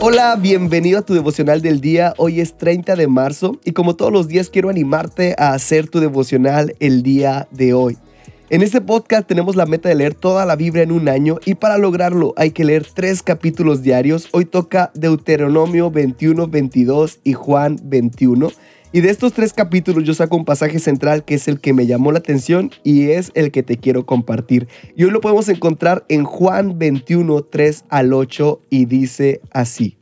Hola, bienvenido a tu devocional del día. Hoy es 30 de marzo y como todos los días quiero animarte a hacer tu devocional el día de hoy. En este podcast tenemos la meta de leer toda la Biblia en un año y para lograrlo hay que leer tres capítulos diarios. Hoy toca Deuteronomio 21, 22 y Juan 21. Y de estos tres capítulos yo saco un pasaje central que es el que me llamó la atención y es el que te quiero compartir. Y hoy lo podemos encontrar en Juan 21, 3 al 8 y dice así.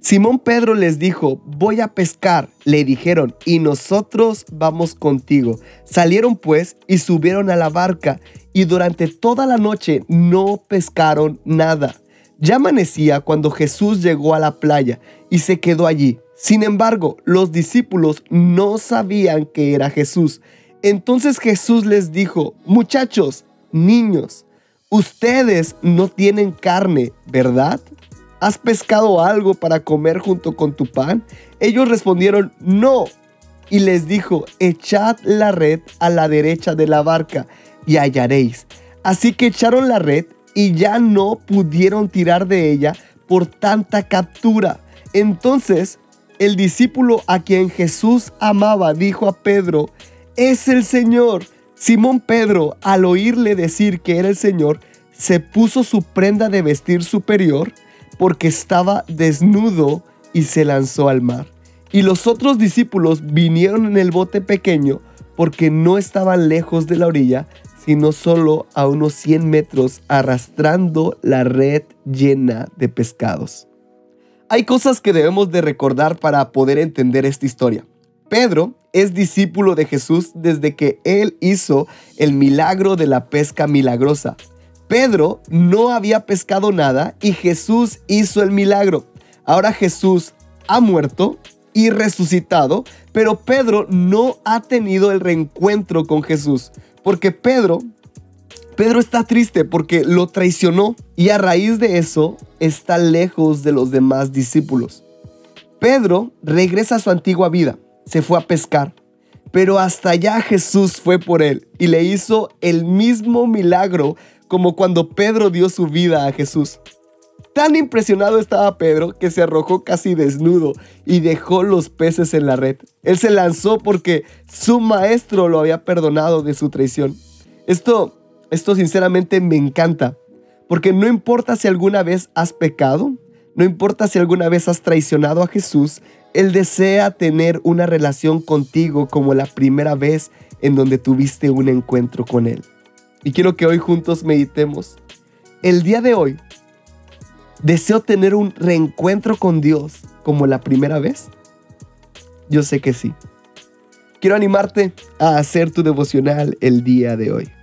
Simón Pedro les dijo, voy a pescar, le dijeron, y nosotros vamos contigo. Salieron pues y subieron a la barca, y durante toda la noche no pescaron nada. Ya amanecía cuando Jesús llegó a la playa y se quedó allí. Sin embargo, los discípulos no sabían que era Jesús. Entonces Jesús les dijo, muchachos, niños, ustedes no tienen carne, ¿verdad? ¿Has pescado algo para comer junto con tu pan? Ellos respondieron, no. Y les dijo, echad la red a la derecha de la barca y hallaréis. Así que echaron la red y ya no pudieron tirar de ella por tanta captura. Entonces el discípulo a quien Jesús amaba dijo a Pedro, es el Señor. Simón Pedro, al oírle decir que era el Señor, se puso su prenda de vestir superior porque estaba desnudo y se lanzó al mar. Y los otros discípulos vinieron en el bote pequeño porque no estaban lejos de la orilla, sino solo a unos 100 metros arrastrando la red llena de pescados. Hay cosas que debemos de recordar para poder entender esta historia. Pedro es discípulo de Jesús desde que él hizo el milagro de la pesca milagrosa. Pedro no había pescado nada y Jesús hizo el milagro. Ahora Jesús ha muerto y resucitado, pero Pedro no ha tenido el reencuentro con Jesús, porque Pedro Pedro está triste porque lo traicionó y a raíz de eso está lejos de los demás discípulos. Pedro regresa a su antigua vida, se fue a pescar, pero hasta allá Jesús fue por él y le hizo el mismo milagro como cuando Pedro dio su vida a Jesús. Tan impresionado estaba Pedro que se arrojó casi desnudo y dejó los peces en la red. Él se lanzó porque su maestro lo había perdonado de su traición. Esto esto sinceramente me encanta, porque no importa si alguna vez has pecado, no importa si alguna vez has traicionado a Jesús, Él desea tener una relación contigo como la primera vez en donde tuviste un encuentro con Él. Y quiero que hoy juntos meditemos. El día de hoy, ¿deseo tener un reencuentro con Dios como la primera vez? Yo sé que sí. Quiero animarte a hacer tu devocional el día de hoy.